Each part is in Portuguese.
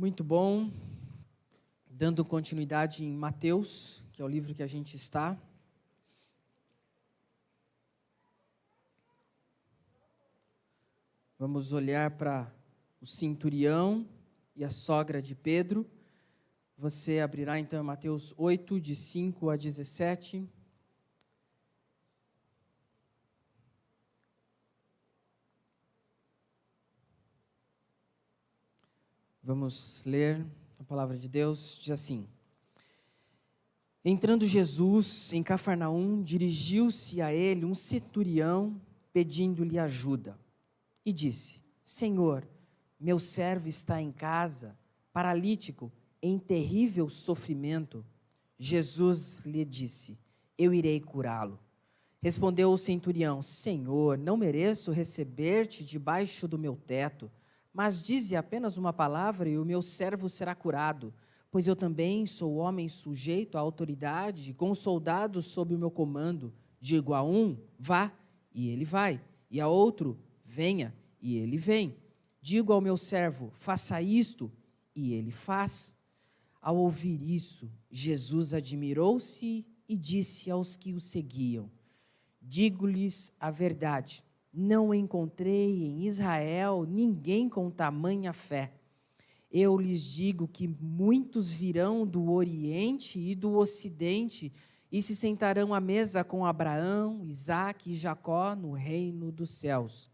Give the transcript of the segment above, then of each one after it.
Muito bom. Dando continuidade em Mateus, que é o livro que a gente está. Vamos olhar para o centurião e a sogra de Pedro. Você abrirá então Mateus 8, de 5 a 17. Vamos ler a palavra de Deus, diz assim: Entrando Jesus em Cafarnaum, dirigiu-se a ele um centurião pedindo-lhe ajuda. E disse: Senhor, meu servo está em casa, paralítico, em terrível sofrimento. Jesus lhe disse: Eu irei curá-lo. Respondeu o centurião: Senhor, não mereço receber-te debaixo do meu teto mas dize apenas uma palavra e o meu servo será curado, pois eu também sou homem sujeito à autoridade, com soldados sob o meu comando. Digo a um, vá, e ele vai, e a outro, venha, e ele vem. Digo ao meu servo, faça isto, e ele faz. Ao ouvir isso, Jesus admirou-se e disse aos que o seguiam: Digo-lhes a verdade não encontrei em Israel ninguém com tamanha fé. Eu lhes digo que muitos virão do Oriente e do Ocidente e se sentarão à mesa com Abraão, Isaque e Jacó no reino dos céus.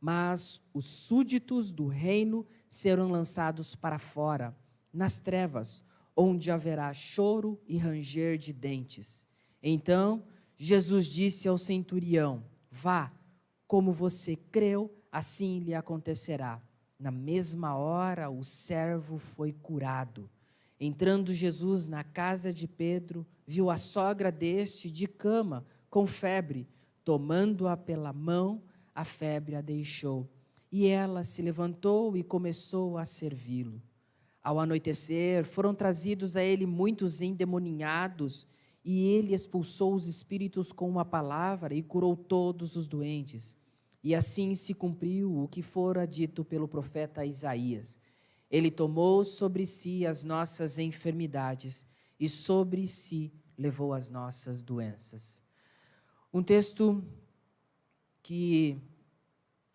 Mas os súditos do reino serão lançados para fora, nas trevas, onde haverá choro e ranger de dentes. Então Jesus disse ao centurião: Vá como você creu, assim lhe acontecerá. Na mesma hora, o servo foi curado. Entrando Jesus na casa de Pedro, viu a sogra deste de cama, com febre. Tomando-a pela mão, a febre a deixou. E ela se levantou e começou a servi-lo. Ao anoitecer, foram trazidos a ele muitos endemoninhados e ele expulsou os espíritos com uma palavra e curou todos os doentes. E assim se cumpriu o que fora dito pelo profeta Isaías. Ele tomou sobre si as nossas enfermidades e sobre si levou as nossas doenças. Um texto que,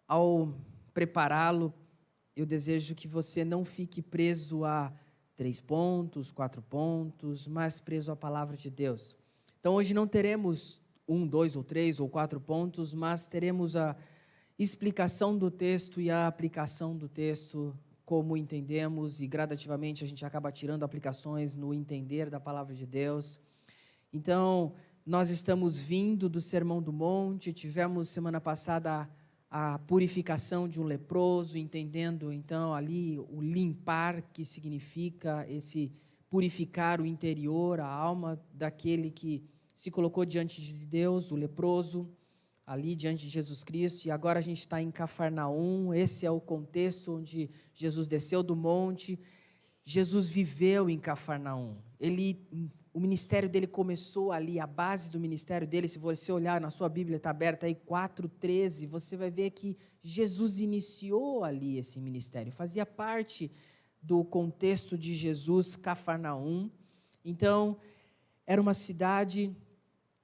ao prepará-lo, eu desejo que você não fique preso a três pontos, quatro pontos, mas preso à palavra de Deus. Então, hoje não teremos um, dois ou três ou quatro pontos, mas teremos a explicação do texto e a aplicação do texto, como entendemos, e gradativamente a gente acaba tirando aplicações no entender da palavra de Deus. Então, nós estamos vindo do Sermão do Monte, tivemos semana passada a purificação de um leproso, entendendo então ali o limpar que significa esse purificar o interior, a alma daquele que se colocou diante de Deus, o leproso, ali diante de Jesus Cristo. E agora a gente está em Cafarnaum, esse é o contexto onde Jesus desceu do monte. Jesus viveu em Cafarnaum. Ele o ministério dele começou ali, a base do ministério dele, se você olhar na sua Bíblia, está aberta aí, 4,13, você vai ver que Jesus iniciou ali esse ministério, fazia parte do contexto de Jesus, Cafarnaum. Então, era uma cidade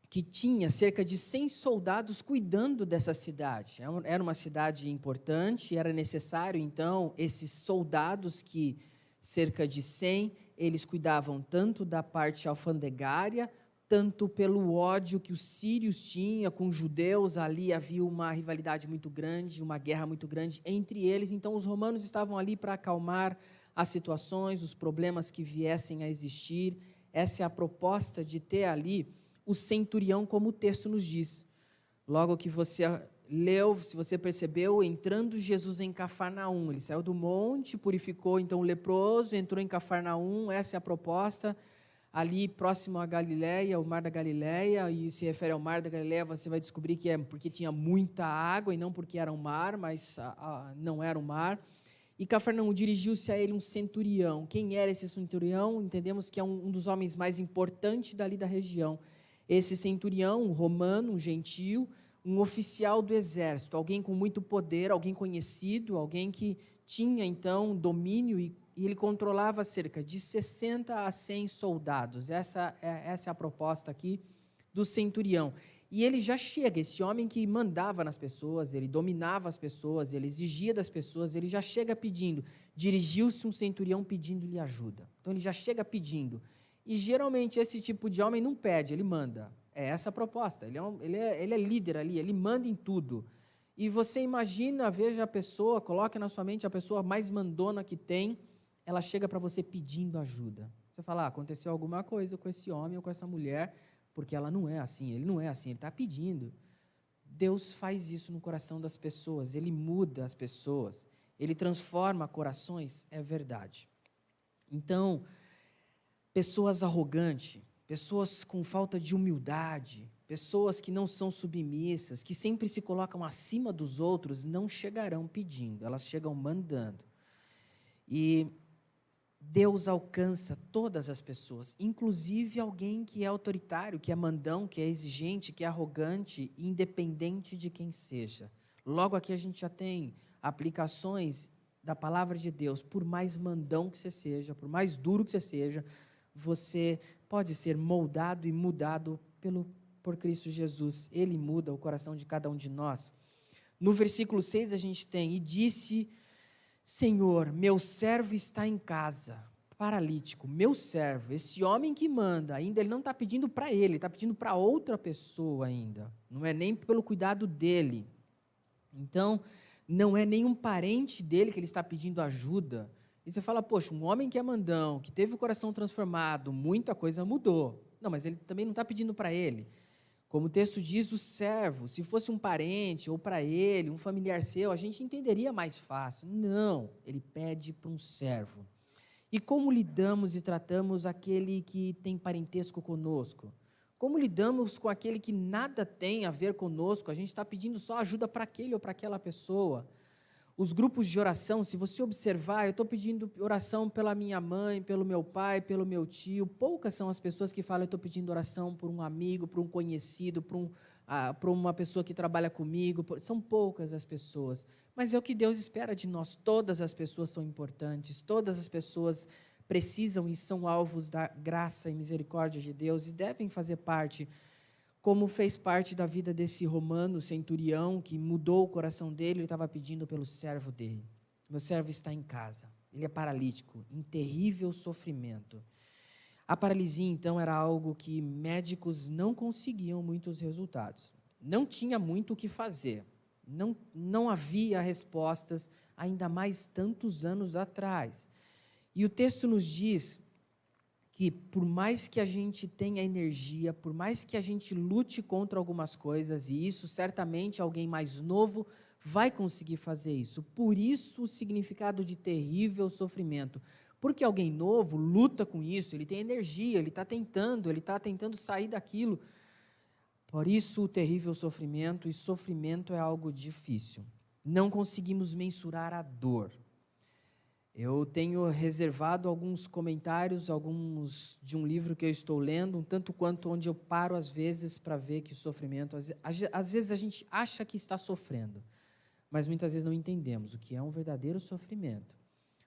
que tinha cerca de 100 soldados cuidando dessa cidade. É era uma cidade importante, era necessário, então, esses soldados que, cerca de 100, eles cuidavam tanto da parte alfandegária, tanto pelo ódio que os sírios tinham com os judeus, ali havia uma rivalidade muito grande, uma guerra muito grande entre eles, então os romanos estavam ali para acalmar as situações, os problemas que viessem a existir. Essa é a proposta de ter ali o centurião, como o texto nos diz. Logo que você leu, se você percebeu, entrando Jesus em Cafarnaum. Ele saiu do monte, purificou então o leproso, entrou em Cafarnaum, essa é a proposta. Ali próximo a Galiléia, o mar da Galiléia, e se refere ao mar da Galiléia, você vai descobrir que é porque tinha muita água e não porque era um mar, mas não era um mar. E Cafarnaum dirigiu-se a ele um centurião. Quem era esse centurião? Entendemos que é um, um dos homens mais importantes dali da região. Esse centurião, um romano, um gentio, um oficial do exército, alguém com muito poder, alguém conhecido, alguém que tinha então domínio e, e ele controlava cerca de 60 a 100 soldados. Essa é, essa é a proposta aqui do centurião. E ele já chega, esse homem que mandava nas pessoas, ele dominava as pessoas, ele exigia das pessoas, ele já chega pedindo. Dirigiu-se um centurião pedindo-lhe ajuda. Então ele já chega pedindo. E geralmente esse tipo de homem não pede, ele manda. É essa a proposta. Ele é, um, ele é, ele é líder ali, ele manda em tudo. E você imagina, veja a pessoa, coloque na sua mente a pessoa mais mandona que tem, ela chega para você pedindo ajuda. Você fala, ah, aconteceu alguma coisa com esse homem ou com essa mulher, porque ela não é assim, ele não é assim, ele está pedindo. Deus faz isso no coração das pessoas, ele muda as pessoas, ele transforma corações, é verdade. Então, pessoas arrogantes, pessoas com falta de humildade, pessoas que não são submissas, que sempre se colocam acima dos outros, não chegarão pedindo, elas chegam mandando. E Deus alcança todas as pessoas, inclusive alguém que é autoritário, que é mandão, que é exigente, que é arrogante, independente de quem seja. Logo aqui a gente já tem aplicações da palavra de Deus. Por mais mandão que você seja, por mais duro que você seja, você pode ser moldado e mudado pelo por Cristo Jesus. Ele muda o coração de cada um de nós. No versículo 6 a gente tem e disse Senhor, meu servo está em casa, paralítico, meu servo, esse homem que manda, ainda ele não está pedindo para ele, está pedindo para outra pessoa ainda. Não é nem pelo cuidado dele. Então, não é nenhum parente dele que ele está pedindo ajuda. E você fala, poxa, um homem que é mandão, que teve o coração transformado, muita coisa mudou. Não, mas ele também não está pedindo para ele. Como o texto diz, o servo, se fosse um parente ou para ele, um familiar seu, a gente entenderia mais fácil. Não, ele pede para um servo. E como lidamos e tratamos aquele que tem parentesco conosco? Como lidamos com aquele que nada tem a ver conosco? A gente está pedindo só ajuda para aquele ou para aquela pessoa. Os grupos de oração, se você observar, eu estou pedindo oração pela minha mãe, pelo meu pai, pelo meu tio. Poucas são as pessoas que falam, eu estou pedindo oração por um amigo, por um conhecido, por, um, ah, por uma pessoa que trabalha comigo. São poucas as pessoas. Mas é o que Deus espera de nós. Todas as pessoas são importantes, todas as pessoas precisam e são alvos da graça e misericórdia de Deus e devem fazer parte como fez parte da vida desse romano centurião que mudou o coração dele e estava pedindo pelo servo dele. Meu servo está em casa, ele é paralítico, em terrível sofrimento. A paralisia, então, era algo que médicos não conseguiam muitos resultados. Não tinha muito o que fazer. Não, não havia respostas, ainda mais tantos anos atrás. E o texto nos diz que por mais que a gente tenha energia, por mais que a gente lute contra algumas coisas, e isso certamente alguém mais novo vai conseguir fazer isso. Por isso o significado de terrível sofrimento. Porque alguém novo luta com isso, ele tem energia, ele está tentando, ele está tentando sair daquilo. Por isso o terrível sofrimento, e sofrimento é algo difícil. Não conseguimos mensurar a dor. Eu tenho reservado alguns comentários, alguns de um livro que eu estou lendo, um tanto quanto onde eu paro às vezes para ver que sofrimento, às vezes a gente acha que está sofrendo, mas muitas vezes não entendemos o que é um verdadeiro sofrimento.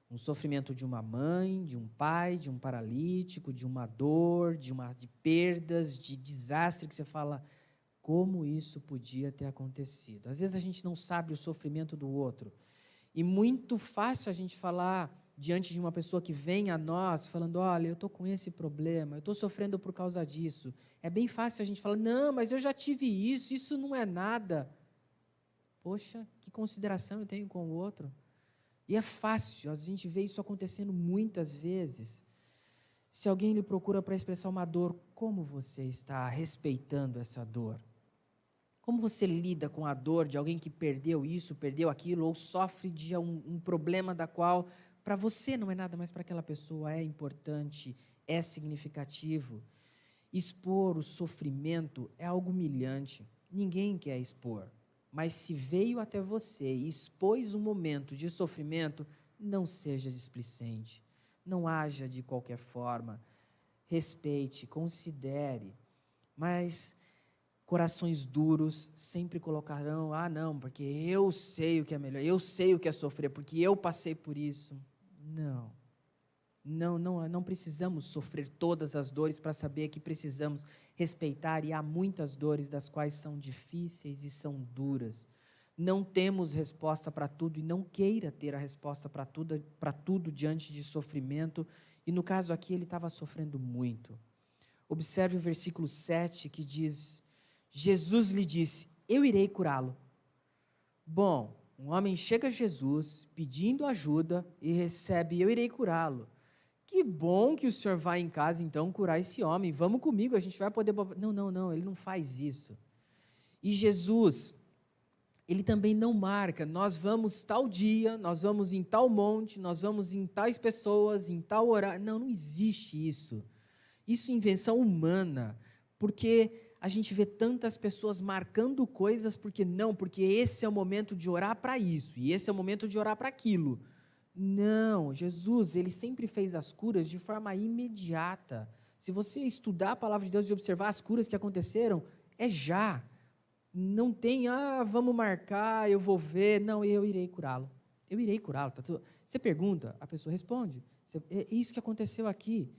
Um sofrimento de uma mãe, de um pai, de um paralítico, de uma dor, de uma de perdas, de desastre que você fala como isso podia ter acontecido. Às vezes a gente não sabe o sofrimento do outro. E muito fácil a gente falar diante de uma pessoa que vem a nós falando: olha, eu estou com esse problema, eu estou sofrendo por causa disso. É bem fácil a gente falar: não, mas eu já tive isso, isso não é nada. Poxa, que consideração eu tenho com o outro. E é fácil, a gente vê isso acontecendo muitas vezes. Se alguém lhe procura para expressar uma dor, como você está respeitando essa dor? Como você lida com a dor de alguém que perdeu isso, perdeu aquilo, ou sofre de um, um problema da qual para você não é nada, mas para aquela pessoa é importante, é significativo? Expor o sofrimento é algo humilhante. Ninguém quer expor. Mas se veio até você e expôs um momento de sofrimento, não seja displicente. Não haja de qualquer forma. Respeite, considere. Mas corações duros sempre colocarão: ah, não, porque eu sei o que é melhor, eu sei o que é sofrer, porque eu passei por isso. Não. não, não, não precisamos sofrer todas as dores para saber que precisamos respeitar, e há muitas dores das quais são difíceis e são duras. Não temos resposta para tudo e não queira ter a resposta para tudo, para tudo diante de sofrimento. E no caso aqui, ele estava sofrendo muito. Observe o versículo 7 que diz: Jesus lhe disse: Eu irei curá-lo. Bom, um homem chega a Jesus pedindo ajuda e recebe: Eu irei curá-lo. Que bom que o senhor vai em casa então curar esse homem. Vamos comigo, a gente vai poder. Não, não, não, ele não faz isso. E Jesus, ele também não marca, nós vamos tal dia, nós vamos em tal monte, nós vamos em tais pessoas, em tal horário. Não, não existe isso. Isso é invenção humana, porque a gente vê tantas pessoas marcando coisas porque não, porque esse é o momento de orar para isso e esse é o momento de orar para aquilo. Não, Jesus, ele sempre fez as curas de forma imediata. Se você estudar a palavra de Deus e observar as curas que aconteceram, é já. Não tem, ah, vamos marcar, eu vou ver. Não, eu irei curá-lo. Eu irei curá-lo. Tá você pergunta, a pessoa responde. É isso que aconteceu aqui.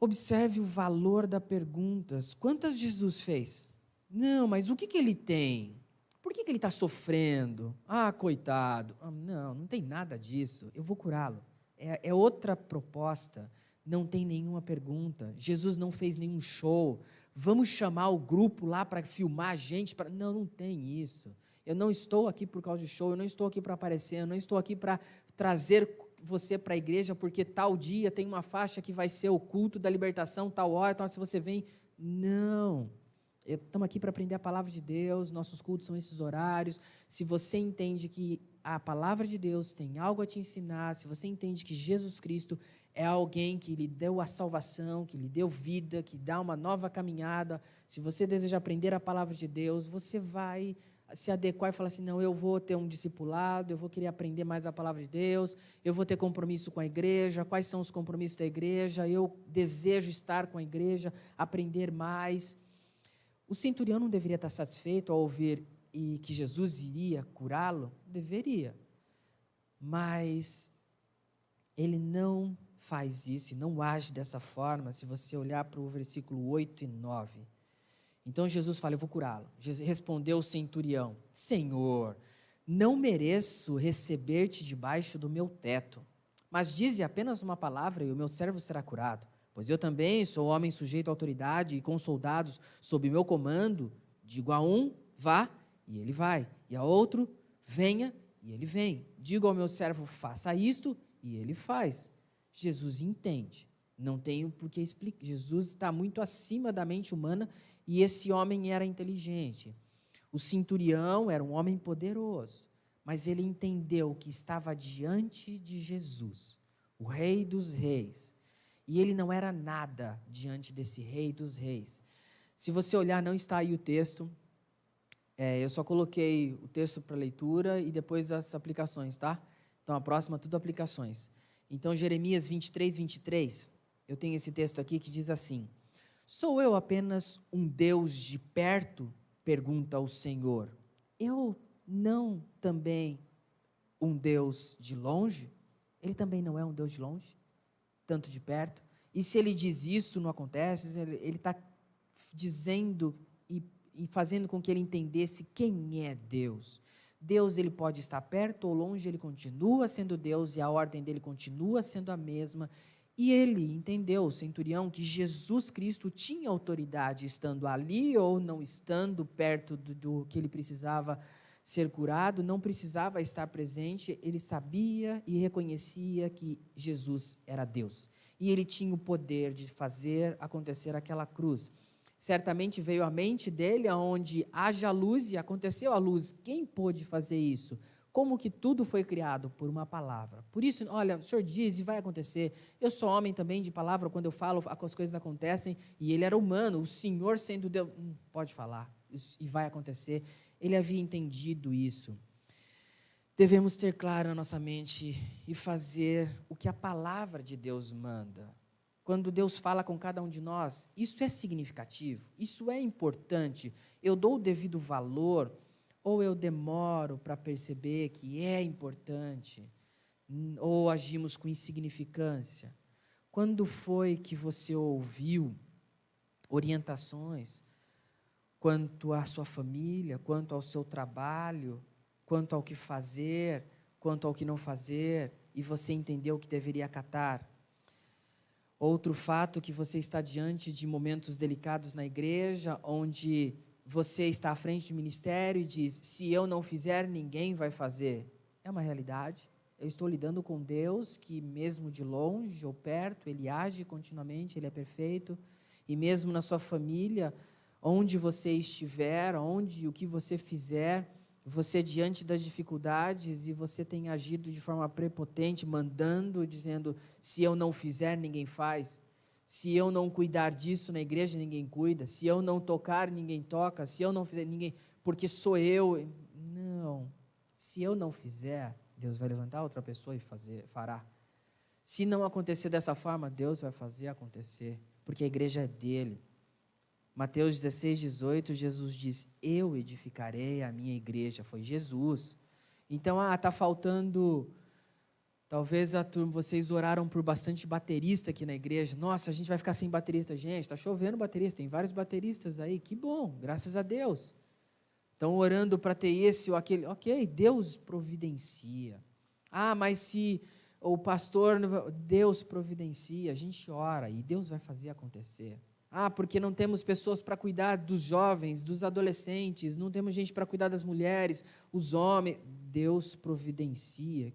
Observe o valor das perguntas. Quantas Jesus fez? Não, mas o que, que ele tem? Por que, que ele está sofrendo? Ah, coitado. Ah, não, não tem nada disso. Eu vou curá-lo. É, é outra proposta. Não tem nenhuma pergunta. Jesus não fez nenhum show. Vamos chamar o grupo lá para filmar a gente. Pra... Não, não tem isso. Eu não estou aqui por causa de show, eu não estou aqui para aparecer, eu não estou aqui para trazer você para a igreja porque tal dia tem uma faixa que vai ser o culto da libertação, tal hora, então se você vem. Não. Estamos aqui para aprender a palavra de Deus, nossos cultos são esses horários. Se você entende que a palavra de Deus tem algo a te ensinar, se você entende que Jesus Cristo é alguém que lhe deu a salvação, que lhe deu vida, que dá uma nova caminhada, se você deseja aprender a palavra de Deus, você vai se adequar e falar assim: não, eu vou ter um discipulado, eu vou querer aprender mais a palavra de Deus, eu vou ter compromisso com a igreja, quais são os compromissos da igreja, eu desejo estar com a igreja, aprender mais. O centurião não deveria estar satisfeito ao ouvir e que Jesus iria curá-lo? Deveria. Mas ele não faz isso e não age dessa forma se você olhar para o versículo 8 e 9. Então Jesus fala: Eu vou curá-lo. Respondeu o centurião: Senhor, não mereço receber-te debaixo do meu teto, mas dize apenas uma palavra e o meu servo será curado. Pois eu também sou homem sujeito à autoridade e com soldados sob meu comando. Digo a um, vá, e ele vai, e a outro, venha, e ele vem. Digo ao meu servo, faça isto, e ele faz. Jesus entende. Não tenho por que explicar. Jesus está muito acima da mente humana e esse homem era inteligente. O centurião era um homem poderoso, mas ele entendeu que estava diante de Jesus, o Rei dos Reis. E ele não era nada diante desse Rei dos Reis. Se você olhar, não está aí o texto. É, eu só coloquei o texto para leitura e depois as aplicações, tá? Então a próxima, tudo aplicações. Então, Jeremias 23, 23, eu tenho esse texto aqui que diz assim: Sou eu apenas um Deus de perto? Pergunta o Senhor. Eu não também um Deus de longe? Ele também não é um Deus de longe, tanto de perto. E se ele diz isso, não acontece, ele está dizendo e, e fazendo com que ele entendesse quem é Deus. Deus ele pode estar perto ou longe, ele continua sendo Deus e a ordem dele continua sendo a mesma. E ele entendeu, o centurião, que Jesus Cristo tinha autoridade, estando ali ou não estando perto do, do, que ele precisava ser curado, não precisava estar presente, ele sabia e reconhecia que Jesus era Deus. E ele tinha o poder de fazer acontecer aquela cruz. Certamente veio à mente dele aonde haja luz e aconteceu a luz. Quem pôde fazer isso? Como que tudo foi criado por uma palavra. Por isso, olha, o Senhor diz e vai acontecer. Eu sou homem também de palavra, quando eu falo, as coisas acontecem, e ele era humano, o Senhor sendo Deus, hum, pode falar, e vai acontecer. Ele havia entendido isso. Devemos ter claro na nossa mente e fazer o que a palavra de Deus manda. Quando Deus fala com cada um de nós, isso é significativo, isso é importante. Eu dou o devido valor ou eu demoro para perceber que é importante. ou agimos com insignificância? Quando foi que você ouviu orientações quanto à sua família, quanto ao seu trabalho, quanto ao que fazer, quanto ao que não fazer, e você entendeu que deveria acatar? Outro fato que você está diante de momentos delicados na igreja, onde você está à frente do ministério e diz: se eu não fizer, ninguém vai fazer. É uma realidade. Eu estou lidando com Deus que, mesmo de longe ou perto, Ele age continuamente, Ele é perfeito. E mesmo na sua família, onde você estiver, onde o que você fizer, você diante das dificuldades e você tem agido de forma prepotente, mandando, dizendo: se eu não fizer, ninguém faz. Se eu não cuidar disso na igreja, ninguém cuida. Se eu não tocar, ninguém toca. Se eu não fizer, ninguém. Porque sou eu. Não. Se eu não fizer, Deus vai levantar outra pessoa e fazer, fará. Se não acontecer dessa forma, Deus vai fazer acontecer. Porque a igreja é dele. Mateus 16, 18, Jesus diz: Eu edificarei a minha igreja. Foi Jesus. Então, ah, está faltando. Talvez a turma, vocês oraram por bastante baterista aqui na igreja. Nossa, a gente vai ficar sem baterista. Gente, está chovendo baterista. Tem vários bateristas aí. Que bom, graças a Deus. Estão orando para ter esse ou aquele. Ok, Deus providencia. Ah, mas se o pastor. Deus providencia. A gente ora e Deus vai fazer acontecer. Ah, porque não temos pessoas para cuidar dos jovens, dos adolescentes, não temos gente para cuidar das mulheres, os homens. Deus providencia.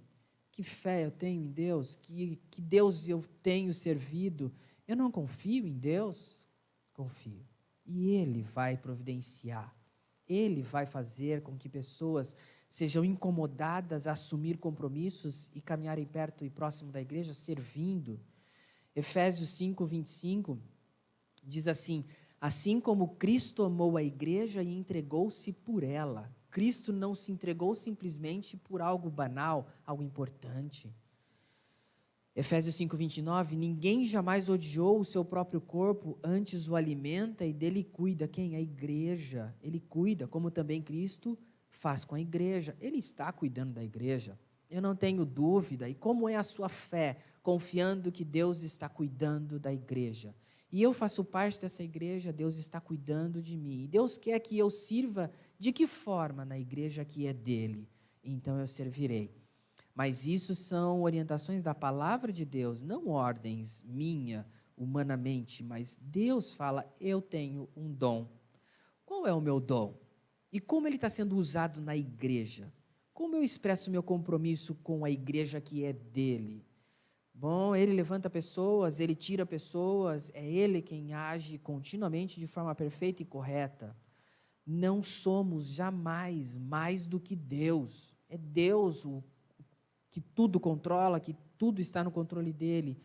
Que fé eu tenho em Deus, que, que Deus eu tenho servido. Eu não confio em Deus? Confio. E Ele vai providenciar. Ele vai fazer com que pessoas sejam incomodadas a assumir compromissos e caminharem perto e próximo da igreja, servindo. Efésios 5, 25 diz assim: Assim como Cristo amou a igreja e entregou-se por ela. Cristo não se entregou simplesmente por algo banal, algo importante. Efésios 5:29, ninguém jamais odiou o seu próprio corpo, antes o alimenta e dele cuida. Quem? A igreja. Ele cuida, como também Cristo faz com a igreja. Ele está cuidando da igreja. Eu não tenho dúvida. E como é a sua fé, confiando que Deus está cuidando da igreja? e eu faço parte dessa igreja, Deus está cuidando de mim. E Deus quer que eu sirva de que forma na igreja que é dele? Então eu servirei. Mas isso são orientações da palavra de Deus, não ordens minha, humanamente, mas Deus fala: eu tenho um dom. Qual é o meu dom? E como ele está sendo usado na igreja? Como eu expresso meu compromisso com a igreja que é dele? Bom, ele levanta pessoas, ele tira pessoas, é ele quem age continuamente de forma perfeita e correta. Não somos jamais mais do que Deus. É Deus o que tudo controla, que tudo está no controle dele.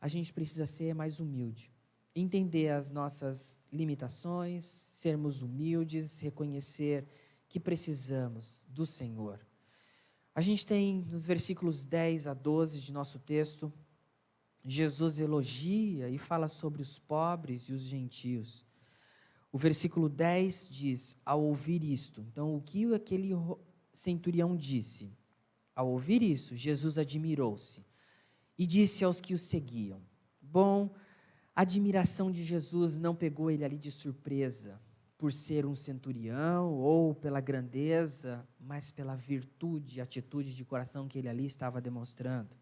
A gente precisa ser mais humilde, entender as nossas limitações, sermos humildes, reconhecer que precisamos do Senhor. A gente tem nos versículos 10 a 12 de nosso texto, Jesus elogia e fala sobre os pobres e os gentios. O versículo 10 diz: Ao ouvir isto, então o que aquele centurião disse? Ao ouvir isso, Jesus admirou-se e disse aos que o seguiam: Bom, a admiração de Jesus não pegou ele ali de surpresa por ser um centurião ou pela grandeza, mas pela virtude e atitude de coração que ele ali estava demonstrando.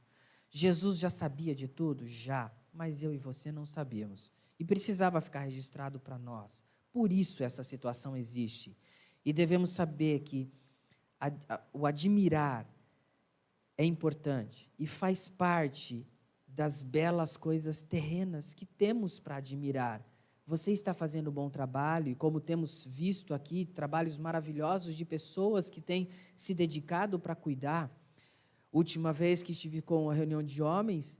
Jesus já sabia de tudo? Já, mas eu e você não sabíamos. E precisava ficar registrado para nós. Por isso essa situação existe. E devemos saber que a, a, o admirar é importante e faz parte das belas coisas terrenas que temos para admirar. Você está fazendo um bom trabalho e, como temos visto aqui, trabalhos maravilhosos de pessoas que têm se dedicado para cuidar. Última vez que estive com a reunião de homens,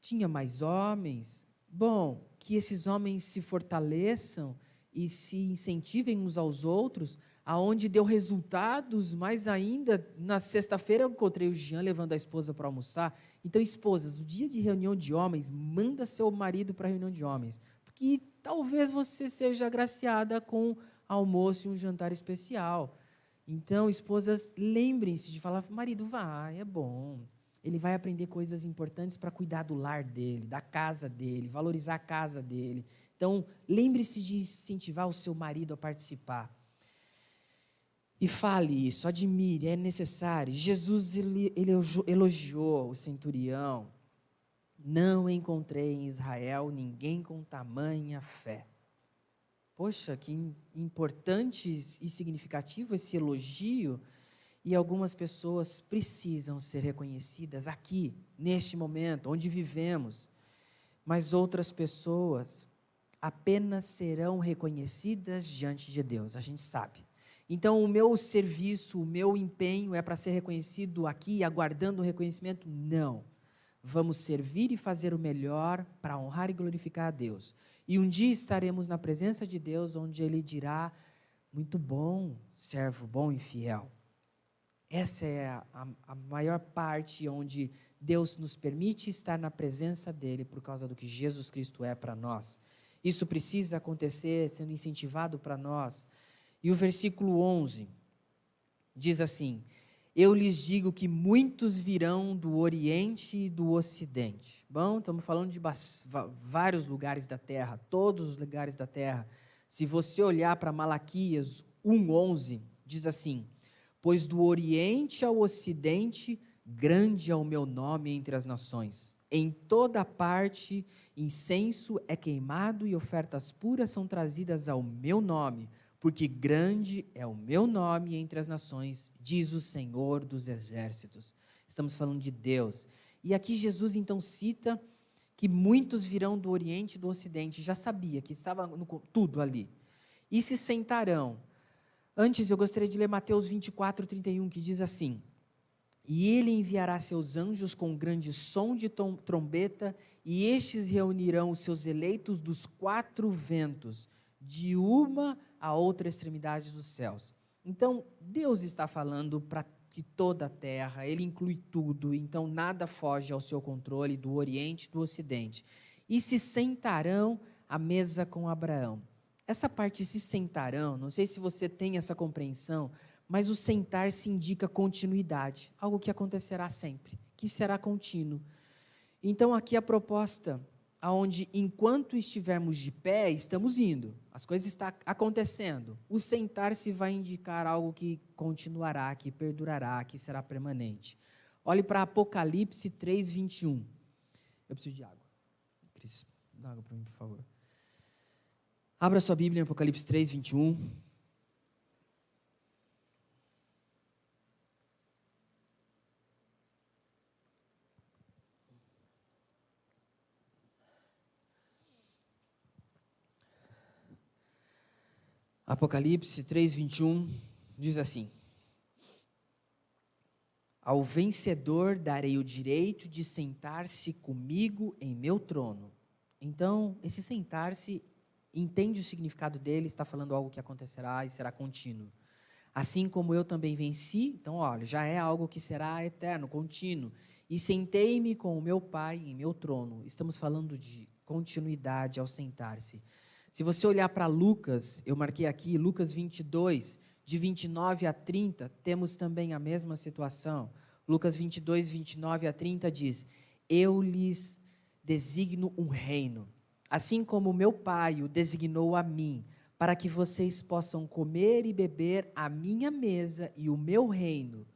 tinha mais homens. Bom, que esses homens se fortaleçam e se incentivem uns aos outros, aonde deu resultados, mais ainda, na sexta-feira eu encontrei o Jean levando a esposa para almoçar. Então, esposas, o dia de reunião de homens, manda seu marido para a reunião de homens, porque talvez você seja agraciada com almoço e um jantar especial. Então, esposas, lembrem-se de falar: marido, vai, é bom. ele vai aprender coisas importantes para cuidar do lar dele, da casa dele, valorizar a casa dele. Então, lembre-se de incentivar o seu marido a participar. E fale isso, admire, é necessário. Jesus ele, ele elogiou o centurião. Não encontrei em Israel ninguém com tamanha fé. Poxa, que importante e significativo esse elogio. E algumas pessoas precisam ser reconhecidas aqui, neste momento, onde vivemos. Mas outras pessoas apenas serão reconhecidas diante de Deus, a gente sabe. Então, o meu serviço, o meu empenho é para ser reconhecido aqui, aguardando o reconhecimento? Não. Vamos servir e fazer o melhor para honrar e glorificar a Deus. E um dia estaremos na presença de Deus, onde Ele dirá: Muito bom, servo bom e fiel. Essa é a, a, maior parte onde Deus nos permite estar na presença dEle por causa do que Jesus Cristo é para nós. Isso precisa acontecer sendo incentivado para nós e o versículo 11 diz assim: Eu lhes digo que muitos virão do Oriente e do Ocidente. Bom, estamos falando de vários lugares da terra, todos os lugares da terra. Se você olhar para Malaquias 1:11, diz assim: Pois do Oriente ao Ocidente grande é o meu nome entre as nações. Em toda parte incenso é queimado e ofertas puras são trazidas ao meu nome porque grande é o meu nome entre as nações, diz o Senhor dos exércitos. Estamos falando de Deus. E aqui Jesus então cita que muitos virão do Oriente e do Ocidente. Já sabia que estava no, tudo ali. E se sentarão. Antes eu gostaria de ler Mateus 24, 31, que diz assim: E ele enviará seus anjos com grande som de trombeta, e estes reunirão os seus eleitos dos quatro ventos, de uma a outra extremidade dos céus. Então, Deus está falando para que toda a terra, ele inclui tudo, então nada foge ao seu controle do Oriente e do Ocidente. E se sentarão à mesa com Abraão. Essa parte se sentarão, não sei se você tem essa compreensão, mas o sentar se indica continuidade, algo que acontecerá sempre, que será contínuo. Então aqui a proposta aonde enquanto estivermos de pé, estamos indo, as coisas estão acontecendo. O sentar-se vai indicar algo que continuará, que perdurará, que será permanente. Olhe para Apocalipse 3, 21. Eu preciso de água. Cris, dá água para mim, por favor. Abra sua Bíblia em Apocalipse 3, 21. Apocalipse 3:21 diz assim: Ao vencedor darei o direito de sentar-se comigo em meu trono. Então, esse sentar-se entende o significado dele, está falando algo que acontecerá e será contínuo. Assim como eu também venci, então, olha, já é algo que será eterno, contínuo. E sentei-me com o meu Pai em meu trono. Estamos falando de continuidade ao sentar-se. Se você olhar para Lucas, eu marquei aqui, Lucas 22, de 29 a 30, temos também a mesma situação. Lucas 22, 29 a 30 diz: Eu lhes designo um reino, assim como meu Pai o designou a mim, para que vocês possam comer e beber a minha mesa e o meu reino,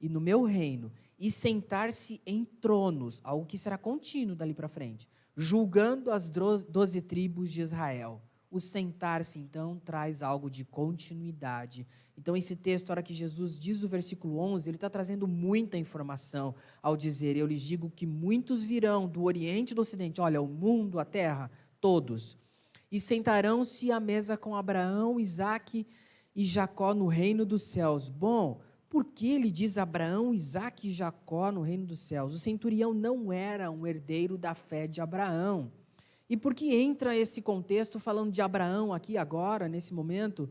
e no meu reino, e sentar-se em tronos, algo que será contínuo dali para frente julgando as doze tribos de Israel. O sentar-se, então, traz algo de continuidade. Então, esse texto, a hora que Jesus diz o versículo 11, ele está trazendo muita informação ao dizer: Eu lhes digo que muitos virão do Oriente e do Ocidente, olha, o mundo, a terra, todos, e sentarão-se à mesa com Abraão, Isaque e Jacó no reino dos céus. Bom, por que ele diz Abraão, Isaac e Jacó no reino dos céus? O centurião não era um herdeiro da fé de Abraão. E por que entra esse contexto falando de Abraão aqui agora, nesse momento?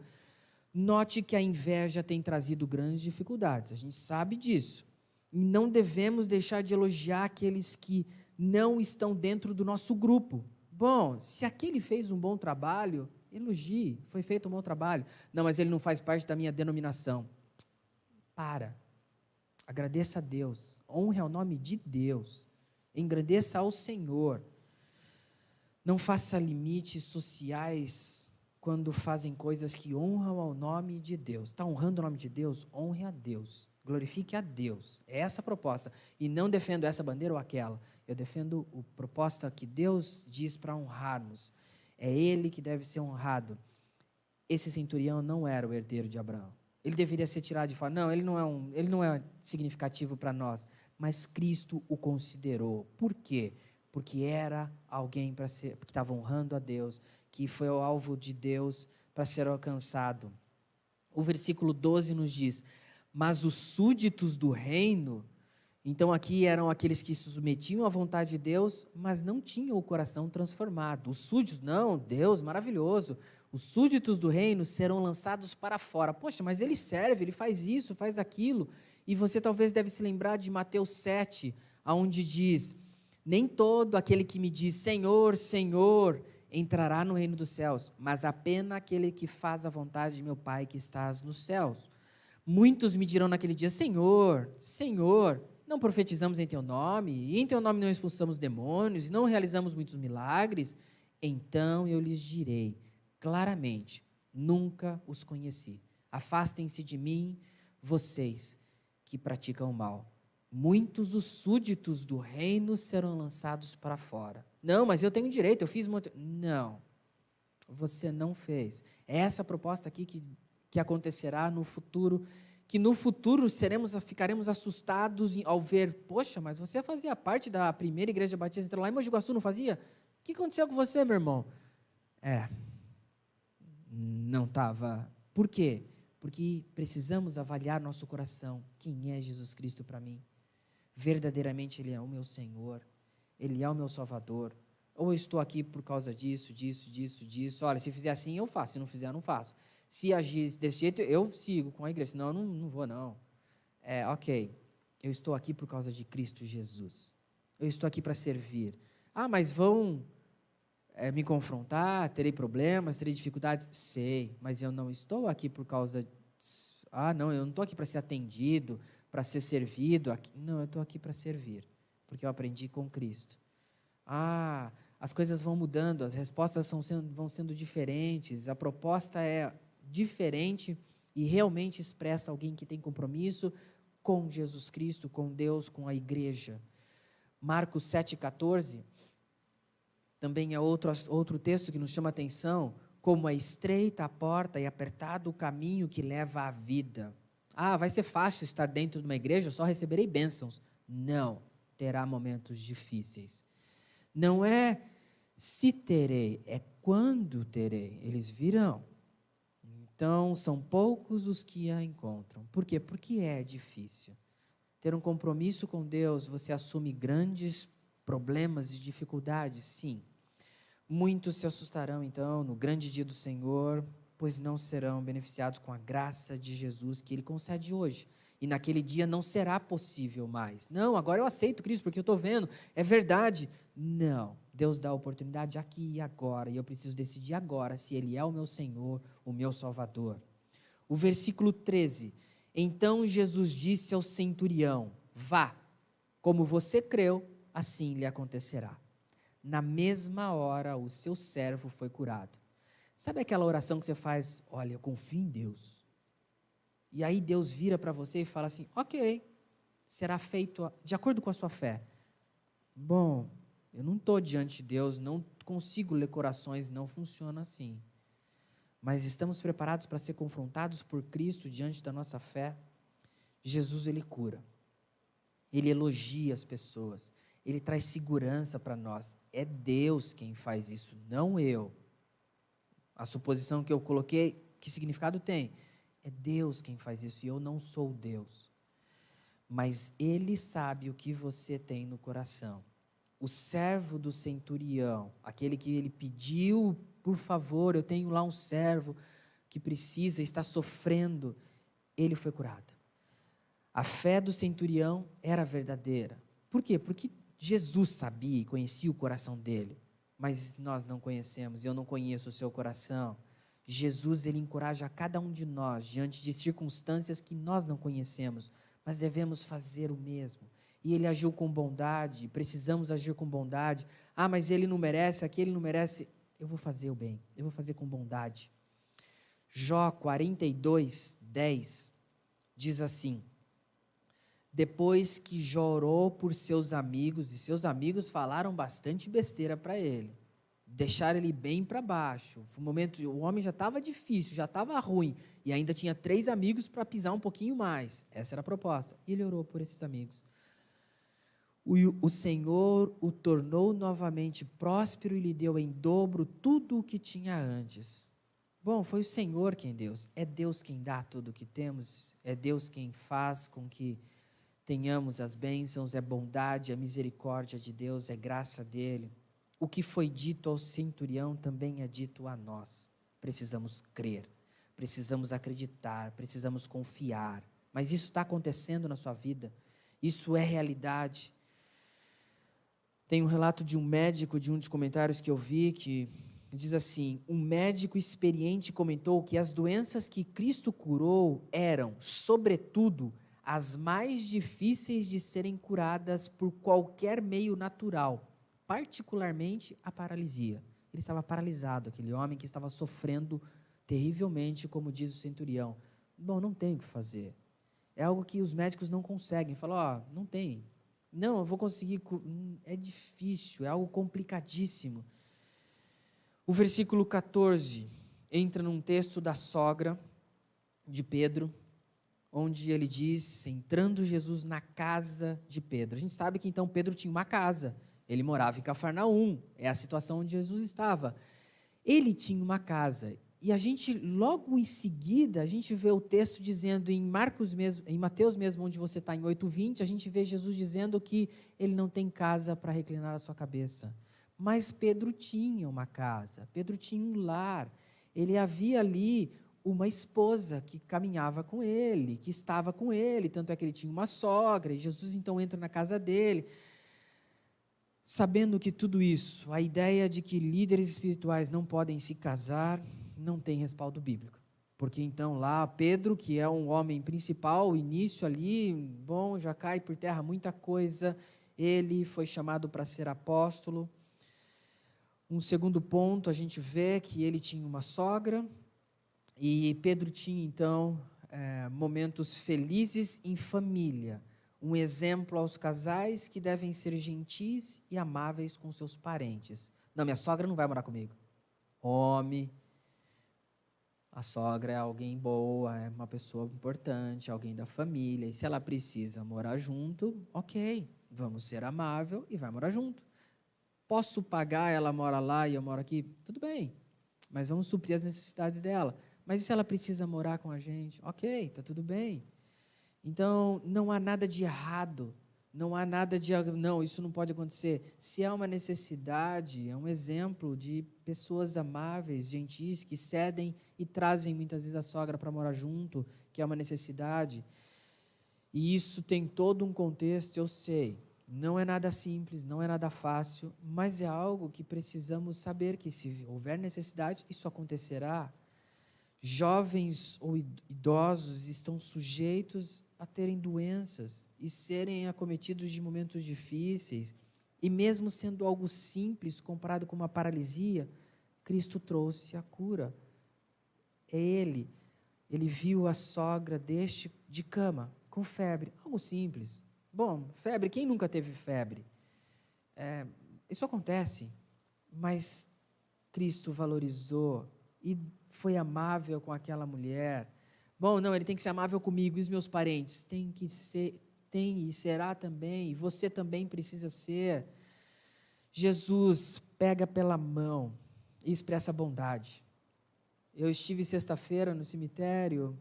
Note que a inveja tem trazido grandes dificuldades, a gente sabe disso. E não devemos deixar de elogiar aqueles que não estão dentro do nosso grupo. Bom, se aquele fez um bom trabalho, elogie, foi feito um bom trabalho. Não, mas ele não faz parte da minha denominação. Para. Agradeça a Deus, honre ao nome de Deus, engrandeça ao Senhor. Não faça limites sociais quando fazem coisas que honram ao nome de Deus. Está honrando o nome de Deus? Honre a Deus. Glorifique a Deus. É essa a proposta. E não defendo essa bandeira ou aquela. Eu defendo a proposta que Deus diz para honrarmos. É Ele que deve ser honrado. Esse centurião não era o herdeiro de Abraão. Ele deveria ser tirado de fora. Não, ele não é, um, ele não é significativo para nós. Mas Cristo o considerou. Por quê? Porque era alguém para ser, que estava honrando a Deus, que foi o alvo de Deus para ser alcançado. O versículo 12 nos diz: Mas os súditos do reino, então aqui eram aqueles que se submetiam à vontade de Deus, mas não tinham o coração transformado. Os súditos, não, Deus, maravilhoso. Os súditos do reino serão lançados para fora. Poxa, mas ele serve, ele faz isso, faz aquilo. E você talvez deve se lembrar de Mateus 7, aonde diz: Nem todo aquele que me diz Senhor, Senhor, entrará no reino dos céus, mas apenas aquele que faz a vontade de meu Pai que estás nos céus. Muitos me dirão naquele dia: Senhor, Senhor, não profetizamos em teu nome, e em teu nome não expulsamos demônios, e não realizamos muitos milagres. Então eu lhes direi claramente: nunca os conheci. Afastem-se de mim, vocês que praticam o mal. Muitos os súditos do reino serão lançados para fora. Não, mas eu tenho direito, eu fiz muito. Não, você não fez. É essa proposta aqui que, que acontecerá no futuro, que no futuro seremos, ficaremos assustados ao ver, poxa, mas você fazia parte da primeira igreja batista lá em Mogi Guaçu, não fazia? O que aconteceu com você, meu irmão? É, não estava. Por quê? Porque precisamos avaliar nosso coração. Quem é Jesus Cristo para mim? Verdadeiramente Ele é o meu Senhor ele é o meu Salvador. Ou eu estou aqui por causa disso, disso, disso, disso. Olha, se fizer assim, eu faço. Se não fizer, eu não faço. Se agir desse jeito, eu sigo com a igreja. Senão, eu não, não vou, não. É, ok. Eu estou aqui por causa de Cristo Jesus. Eu estou aqui para servir. Ah, mas vão é, me confrontar? Terei problemas? Terei dificuldades? Sei. Mas eu não estou aqui por causa. Ah, não, eu não estou aqui para ser atendido, para ser servido. Aqui. Não, eu estou aqui para servir porque eu aprendi com Cristo. Ah, as coisas vão mudando, as respostas sendo, vão sendo diferentes, a proposta é diferente e realmente expressa alguém que tem compromisso com Jesus Cristo, com Deus, com a igreja. Marcos 7,14 também é outro, outro texto que nos chama a atenção, como é estreita a porta e apertado o caminho que leva à vida. Ah, vai ser fácil estar dentro de uma igreja, só receberei bênçãos. Não terá momentos difíceis. Não é se terei, é quando terei. Eles virão. Então, são poucos os que a encontram. Por quê? Porque é difícil. Ter um compromisso com Deus, você assume grandes problemas e dificuldades, sim. Muitos se assustarão, então, no grande dia do Senhor, pois não serão beneficiados com a graça de Jesus que Ele concede hoje e naquele dia não será possível mais. Não, agora eu aceito Cristo porque eu estou vendo, é verdade. Não, Deus dá a oportunidade aqui e agora, e eu preciso decidir agora se Ele é o meu Senhor, o meu Salvador. O versículo 13: Então Jesus disse ao centurião: Vá, como você creu, assim lhe acontecerá. Na mesma hora, o seu servo foi curado. Sabe aquela oração que você faz? Olha, eu confio em Deus e aí Deus vira para você e fala assim: ok, será feito de acordo com a sua fé. Bom, eu não estou diante de Deus, não consigo ler corações, não funciona assim. Mas estamos preparados para ser confrontados por Cristo diante da nossa fé. Jesus, ele cura. Ele elogia as pessoas. Ele traz segurança para nós. É Deus quem faz isso, não eu. A suposição que eu coloquei, que significado tem? É Deus quem faz isso e eu não sou Deus. Mas Ele sabe o que você tem no coração. O servo do centurião, aquele que ele pediu, por favor, eu tenho lá um servo que precisa, está sofrendo, ele foi curado. A fé do centurião era verdadeira. Por quê? Porque Jesus sabia e conhecia o coração dele. Mas nós não conhecemos, eu não conheço o seu coração. Jesus ele encoraja a cada um de nós diante de circunstâncias que nós não conhecemos, mas devemos fazer o mesmo. E ele agiu com bondade, precisamos agir com bondade. Ah, mas ele não merece, aquele não merece. Eu vou fazer o bem, eu vou fazer com bondade. Jó 42, 10 diz assim: Depois que Jó orou por seus amigos, e seus amigos falaram bastante besteira para ele, deixaram ele bem para baixo. O momento, o homem já estava difícil, já estava ruim, e ainda tinha três amigos para pisar um pouquinho mais. Essa era a proposta. E ele orou por esses amigos. O, o Senhor o tornou novamente próspero e lhe deu em dobro tudo o que tinha antes. Bom, foi o Senhor quem deu. É Deus quem dá tudo o que temos. É Deus quem faz com que tenhamos as bênçãos. É bondade, a misericórdia de Deus, é graça dele. O que foi dito ao centurião também é dito a nós. Precisamos crer, precisamos acreditar, precisamos confiar. Mas isso está acontecendo na sua vida. Isso é realidade. Tem um relato de um médico, de um dos comentários que eu vi, que diz assim: Um médico experiente comentou que as doenças que Cristo curou eram, sobretudo, as mais difíceis de serem curadas por qualquer meio natural, particularmente a paralisia. Ele estava paralisado, aquele homem que estava sofrendo terrivelmente, como diz o centurião. Bom, não tem o que fazer. É algo que os médicos não conseguem. Falam, ó, oh, não tem, não, eu vou conseguir. Hum, é difícil, é algo complicadíssimo. O versículo 14 entra num texto da sogra de Pedro, onde ele diz: entrando Jesus na casa de Pedro. A gente sabe que então Pedro tinha uma casa, ele morava em Cafarnaum, é a situação onde Jesus estava. Ele tinha uma casa e a gente, logo em seguida, a gente vê o texto dizendo em Marcos mesmo, em Mateus mesmo, onde você está em 8,20, a gente vê Jesus dizendo que ele não tem casa para reclinar a sua cabeça. Mas Pedro tinha uma casa, Pedro tinha um lar. Ele havia ali uma esposa que caminhava com ele, que estava com ele, tanto é que ele tinha uma sogra, e Jesus então entra na casa dele. Sabendo que tudo isso, a ideia de que líderes espirituais não podem se casar, não tem respaldo bíblico. Porque então lá Pedro, que é um homem principal, o início ali, bom, já cai por terra muita coisa. Ele foi chamado para ser apóstolo. Um segundo ponto, a gente vê que ele tinha uma sogra e Pedro tinha então é, momentos felizes em família. Um exemplo aos casais que devem ser gentis e amáveis com seus parentes. Não, minha sogra não vai morar comigo. Homem, a sogra é alguém boa, é uma pessoa importante, alguém da família. E se ela precisa morar junto, ok, vamos ser amável e vai morar junto. Posso pagar, ela mora lá e eu moro aqui? Tudo bem, mas vamos suprir as necessidades dela. Mas e se ela precisa morar com a gente? Ok, está tudo bem. Então, não há nada de errado não há nada de, não, isso não pode acontecer. Se há uma necessidade, é um exemplo de pessoas amáveis, gentis, que cedem e trazem muitas vezes a sogra para morar junto, que é uma necessidade. E isso tem todo um contexto, eu sei. Não é nada simples, não é nada fácil, mas é algo que precisamos saber que se houver necessidade, isso acontecerá. Jovens ou idosos estão sujeitos a terem doenças e serem acometidos de momentos difíceis, e mesmo sendo algo simples comparado com uma paralisia, Cristo trouxe a cura. É Ele. Ele viu a sogra deste de cama, com febre, algo simples. Bom, febre, quem nunca teve febre? É, isso acontece, mas Cristo valorizou e foi amável com aquela mulher Bom, não, ele tem que ser amável comigo e os meus parentes. Tem que ser, tem e será também, e você também precisa ser. Jesus pega pela mão e expressa bondade. Eu estive sexta-feira no cemitério,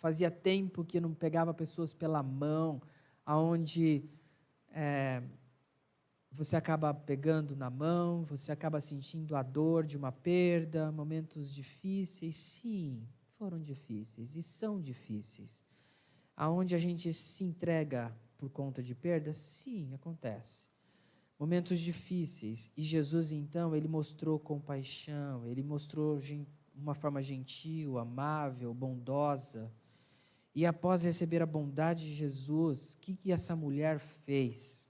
fazia tempo que não pegava pessoas pela mão, aonde é, você acaba pegando na mão, você acaba sentindo a dor de uma perda, momentos difíceis, sim, foram difíceis e são difíceis. Aonde a gente se entrega por conta de perdas? Sim, acontece. Momentos difíceis. E Jesus, então, ele mostrou compaixão, ele mostrou uma forma gentil, amável, bondosa. E após receber a bondade de Jesus, o que, que essa mulher fez?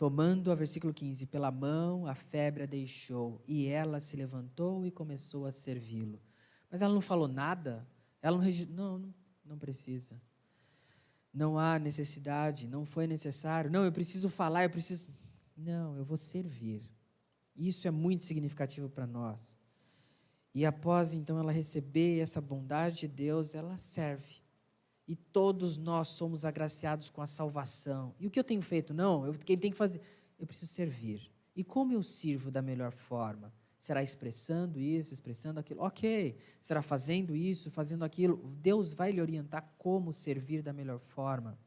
Tomando a versículo 15, pela mão a febre a deixou, e ela se levantou e começou a servi-lo. Mas ela não falou nada? Ela não, não, não, não precisa. Não há necessidade, não foi necessário. Não, eu preciso falar, eu preciso. Não, eu vou servir. Isso é muito significativo para nós. E após então ela receber essa bondade de Deus, ela serve. E todos nós somos agraciados com a salvação. E o que eu tenho feito? Não, eu, quem tem que fazer? Eu preciso servir. E como eu sirvo da melhor forma? Será expressando isso, expressando aquilo? Ok. Será fazendo isso, fazendo aquilo? Deus vai lhe orientar como servir da melhor forma.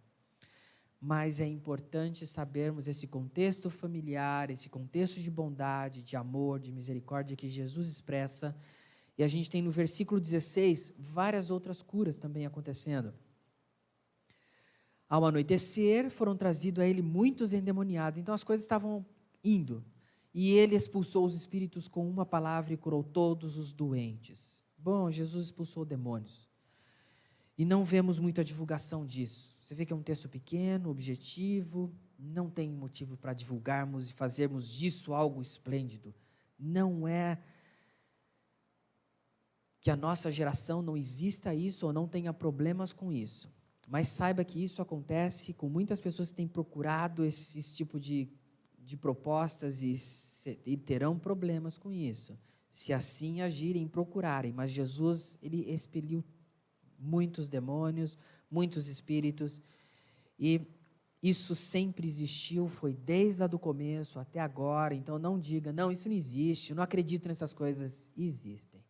Mas é importante sabermos esse contexto familiar, esse contexto de bondade, de amor, de misericórdia que Jesus expressa. E a gente tem no versículo 16 várias outras curas também acontecendo. Ao anoitecer, foram trazidos a ele muitos endemoniados. Então as coisas estavam indo. E ele expulsou os espíritos com uma palavra e curou todos os doentes. Bom, Jesus expulsou demônios. E não vemos muita divulgação disso. Você vê que é um texto pequeno, objetivo, não tem motivo para divulgarmos e fazermos disso algo esplêndido. Não é que a nossa geração não exista isso ou não tenha problemas com isso. Mas saiba que isso acontece com muitas pessoas que têm procurado esse, esse tipo de de propostas e, se, e, terão problemas com isso, se assim agirem, procurarem. Mas Jesus, ele expeliu muitos demônios, muitos espíritos, e isso sempre existiu, foi desde lá do começo até agora. Então não diga, não, isso não existe, não acredito nessas coisas. Existem.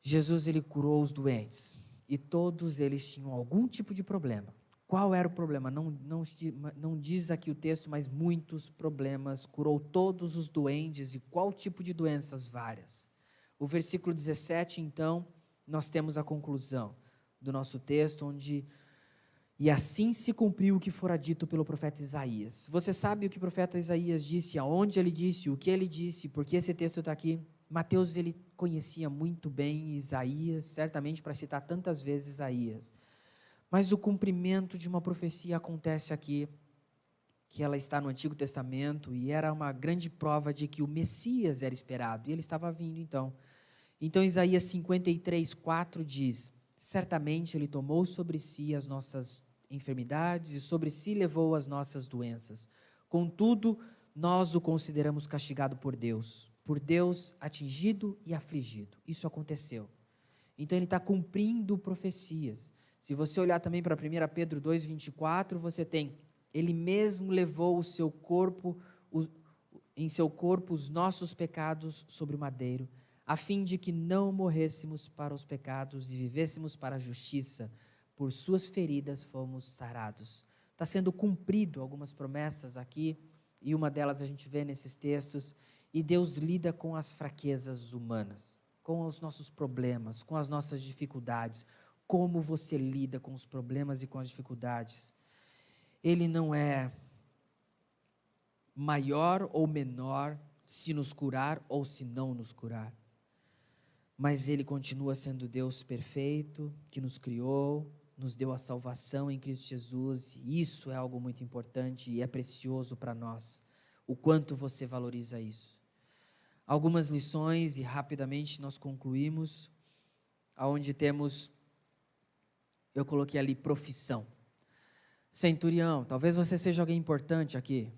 Jesus, ele curou os doentes, e todos eles tinham algum tipo de problema. Qual era o problema? Não, não, não diz aqui o texto, mas muitos problemas, curou todos os doentes e qual tipo de doenças? Várias. O versículo 17, então, nós temos a conclusão do nosso texto, onde. E assim se cumpriu o que fora dito pelo profeta Isaías. Você sabe o que o profeta Isaías disse, aonde ele disse, o que ele disse, porque esse texto está aqui? Mateus ele conhecia muito bem Isaías, certamente para citar tantas vezes Isaías. Mas o cumprimento de uma profecia acontece aqui, que ela está no Antigo Testamento e era uma grande prova de que o Messias era esperado e ele estava vindo então. Então Isaías 53, 4 diz: Certamente ele tomou sobre si as nossas enfermidades e sobre si levou as nossas doenças. Contudo, nós o consideramos castigado por Deus, por Deus atingido e afligido. Isso aconteceu. Então ele está cumprindo profecias. Se você olhar também para 1 Pedro 2,24, você tem, ele mesmo levou o seu corpo, em seu corpo os nossos pecados sobre o madeiro, a fim de que não morrêssemos para os pecados e vivêssemos para a justiça. Por suas feridas fomos sarados. Está sendo cumprido algumas promessas aqui, e uma delas a gente vê nesses textos, e Deus lida com as fraquezas humanas, com os nossos problemas, com as nossas dificuldades como você lida com os problemas e com as dificuldades. Ele não é maior ou menor se nos curar ou se não nos curar. Mas Ele continua sendo Deus perfeito, que nos criou, nos deu a salvação em Cristo Jesus, e isso é algo muito importante e é precioso para nós. O quanto você valoriza isso. Algumas lições e rapidamente nós concluímos, aonde temos eu coloquei ali profissão. Centurião, talvez você seja alguém importante aqui.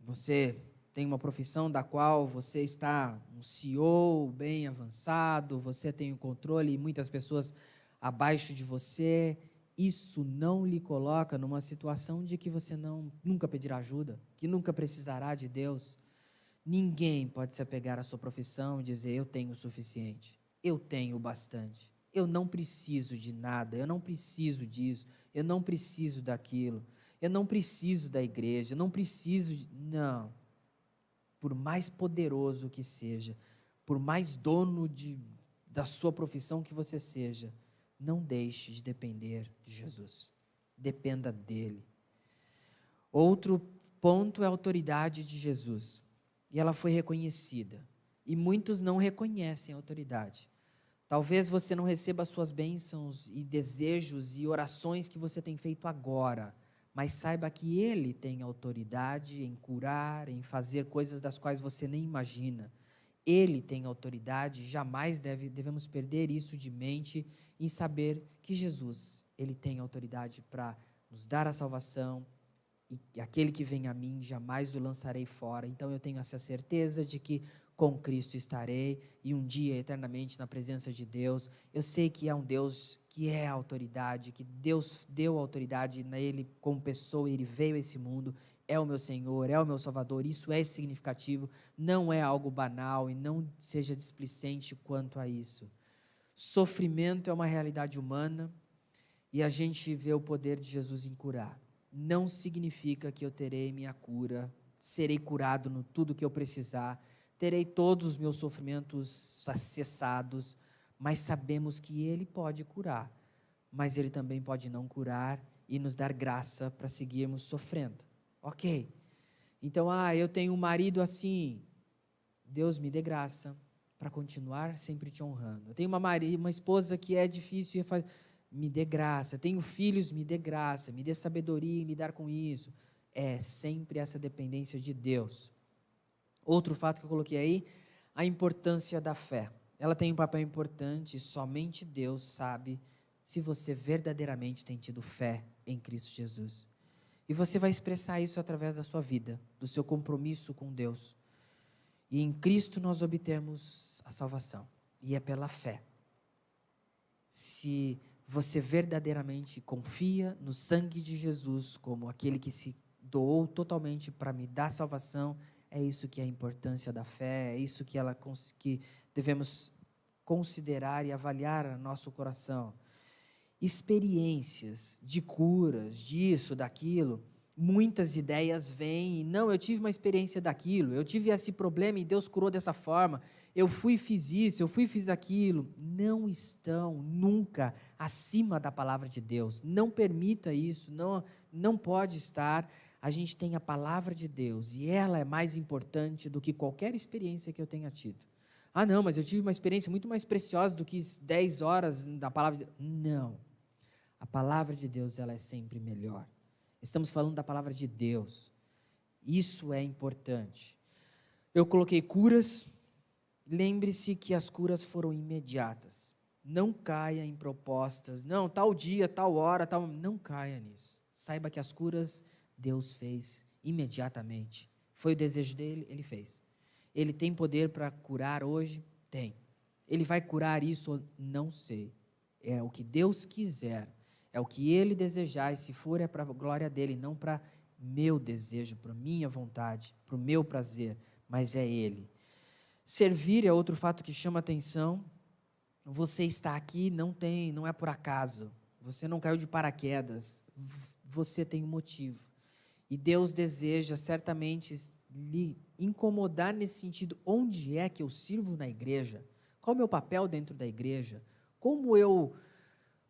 Você tem uma profissão da qual você está um CEO bem avançado, você tem o controle e muitas pessoas abaixo de você. Isso não lhe coloca numa situação de que você não nunca pedirá ajuda, que nunca precisará de Deus. Ninguém pode se apegar à sua profissão e dizer eu tenho o suficiente, eu tenho bastante eu não preciso de nada, eu não preciso disso, eu não preciso daquilo, eu não preciso da igreja, eu não preciso de. Não. Por mais poderoso que seja, por mais dono de, da sua profissão que você seja, não deixe de depender de Jesus. Dependa dele. Outro ponto é a autoridade de Jesus. E ela foi reconhecida. E muitos não reconhecem a autoridade. Talvez você não receba as suas bênçãos e desejos e orações que você tem feito agora, mas saiba que Ele tem autoridade em curar, em fazer coisas das quais você nem imagina. Ele tem autoridade, jamais deve, devemos perder isso de mente em saber que Jesus, Ele tem autoridade para nos dar a salvação, e aquele que vem a mim jamais o lançarei fora. Então eu tenho essa certeza de que com Cristo estarei e um dia eternamente na presença de Deus. Eu sei que é um Deus que é autoridade, que Deus deu autoridade nele como pessoa, ele veio a esse mundo, é o meu Senhor, é o meu Salvador. Isso é significativo, não é algo banal e não seja displicente quanto a isso. Sofrimento é uma realidade humana e a gente vê o poder de Jesus em curar. Não significa que eu terei minha cura, serei curado no tudo que eu precisar terei todos os meus sofrimentos cessados, mas sabemos que Ele pode curar, mas Ele também pode não curar e nos dar graça para seguirmos sofrendo. Ok. Então, ah, eu tenho um marido assim. Deus me dê graça para continuar sempre te honrando. Eu tenho uma, marido, uma esposa que é difícil e faz, me dê graça. Tenho filhos, me dê graça. Me dê sabedoria em lidar com isso. É sempre essa dependência de Deus. Outro fato que eu coloquei aí, a importância da fé. Ela tem um papel importante, somente Deus sabe se você verdadeiramente tem tido fé em Cristo Jesus. E você vai expressar isso através da sua vida, do seu compromisso com Deus. E em Cristo nós obtemos a salvação, e é pela fé. Se você verdadeiramente confia no sangue de Jesus como aquele que se doou totalmente para me dar salvação? É isso que é a importância da fé, é isso que, ela, que devemos considerar e avaliar no nosso coração. Experiências de curas, disso, daquilo, muitas ideias vêm não, eu tive uma experiência daquilo, eu tive esse problema e Deus curou dessa forma, eu fui fiz isso, eu fui fiz aquilo. Não estão nunca acima da palavra de Deus. Não permita isso, não, não pode estar a gente tem a palavra de Deus e ela é mais importante do que qualquer experiência que eu tenha tido. Ah, não, mas eu tive uma experiência muito mais preciosa do que 10 horas da palavra de Deus. Não. A palavra de Deus ela é sempre melhor. Estamos falando da palavra de Deus. Isso é importante. Eu coloquei curas. Lembre-se que as curas foram imediatas. Não caia em propostas. Não, tal dia, tal hora, tal. Não caia nisso. Saiba que as curas Deus fez imediatamente. Foi o desejo dele, ele fez. Ele tem poder para curar hoje? Tem. Ele vai curar isso? Não sei. É o que Deus quiser. É o que ele desejar. E se for, é para a glória dele, não para meu desejo, para minha vontade, para o meu prazer. Mas é ele. Servir é outro fato que chama atenção. Você está aqui não tem, não é por acaso. Você não caiu de paraquedas. Você tem um motivo. E Deus deseja certamente lhe incomodar nesse sentido. Onde é que eu sirvo na igreja? Qual o meu papel dentro da igreja? Como eu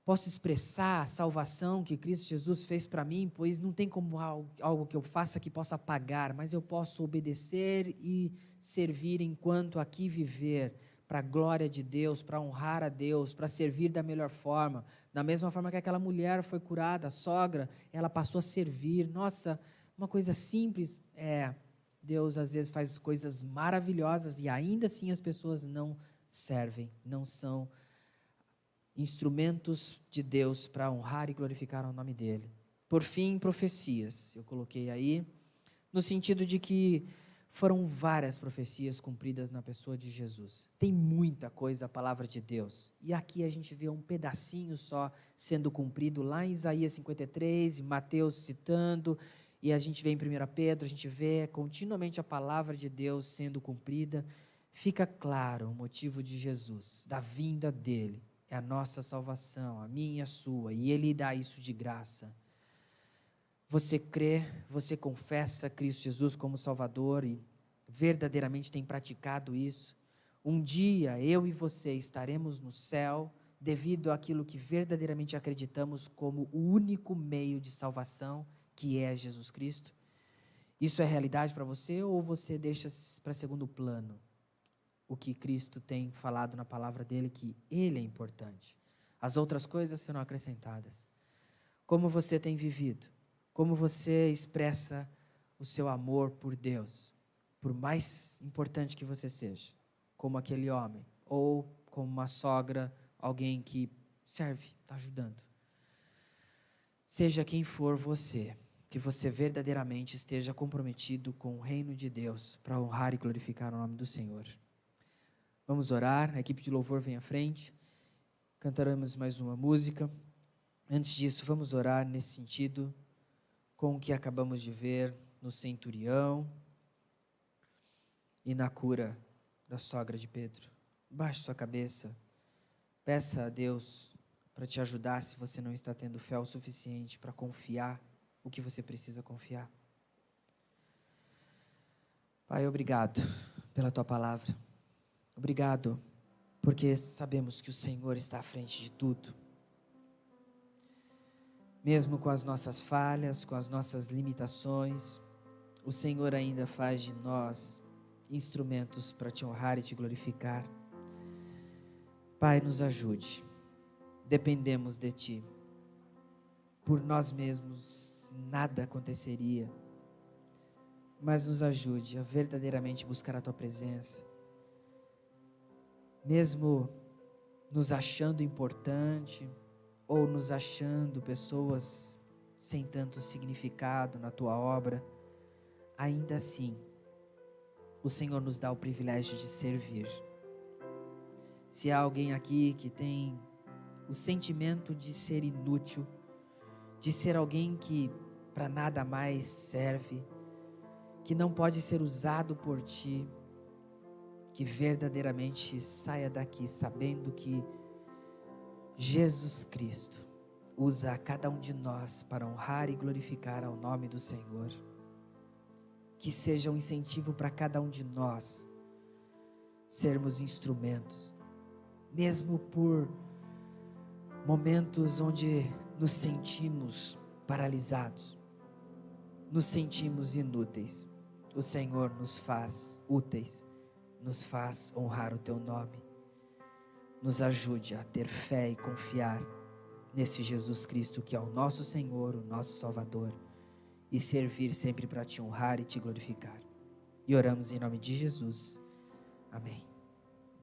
posso expressar a salvação que Cristo Jesus fez para mim? Pois não tem como algo, que eu faça que possa pagar, mas eu posso obedecer e servir enquanto aqui viver para a glória de Deus, para honrar a Deus, para servir da melhor forma. Da mesma forma que aquela mulher foi curada, a sogra, ela passou a servir. Nossa, uma coisa simples. É, Deus às vezes faz coisas maravilhosas e ainda assim as pessoas não servem, não são instrumentos de Deus para honrar e glorificar o nome dele. Por fim, profecias. Eu coloquei aí, no sentido de que foram várias profecias cumpridas na pessoa de Jesus. Tem muita coisa a palavra de Deus. E aqui a gente vê um pedacinho só sendo cumprido lá em Isaías 53, Mateus citando, e a gente vê em 1 Pedro, a gente vê continuamente a palavra de Deus sendo cumprida. Fica claro o motivo de Jesus, da vinda dele. É a nossa salvação, a minha e a sua, e ele dá isso de graça. Você crê, você confessa Cristo Jesus como Salvador e verdadeiramente tem praticado isso. Um dia eu e você estaremos no céu devido àquilo que verdadeiramente acreditamos como o único meio de salvação, que é Jesus Cristo. Isso é realidade para você ou você deixa para segundo plano? O que Cristo tem falado na palavra dele, que ele é importante. As outras coisas serão acrescentadas. Como você tem vivido? Como você expressa o seu amor por Deus? Por mais importante que você seja, como aquele homem, ou como uma sogra, alguém que serve, está ajudando. Seja quem for você, que você verdadeiramente esteja comprometido com o reino de Deus para honrar e glorificar o nome do Senhor. Vamos orar, a equipe de louvor vem à frente, cantaremos mais uma música. Antes disso, vamos orar nesse sentido com o que acabamos de ver no centurião e na cura da sogra de Pedro. Baixe sua cabeça, peça a Deus para te ajudar se você não está tendo fé o suficiente para confiar o que você precisa confiar. Pai, obrigado pela tua palavra. Obrigado porque sabemos que o Senhor está à frente de tudo. Mesmo com as nossas falhas, com as nossas limitações, o Senhor ainda faz de nós instrumentos para te honrar e te glorificar. Pai, nos ajude dependemos de Ti. Por nós mesmos nada aconteceria, mas nos ajude a verdadeiramente buscar a Tua presença, mesmo nos achando importante ou nos achando pessoas sem tanto significado na Tua obra, ainda assim, o Senhor nos dá o privilégio de servir. Se há alguém aqui que tem o sentimento de ser inútil, de ser alguém que para nada mais serve, que não pode ser usado por ti, que verdadeiramente saia daqui sabendo que Jesus Cristo usa cada um de nós para honrar e glorificar ao nome do Senhor. Que seja um incentivo para cada um de nós sermos instrumentos, mesmo por momentos onde nos sentimos paralisados, nos sentimos inúteis. O Senhor nos faz úteis, nos faz honrar o teu nome. Nos ajude a ter fé e confiar nesse Jesus Cristo que é o nosso Senhor, o nosso Salvador, e servir sempre para te honrar e te glorificar. E oramos em nome de Jesus. Amém.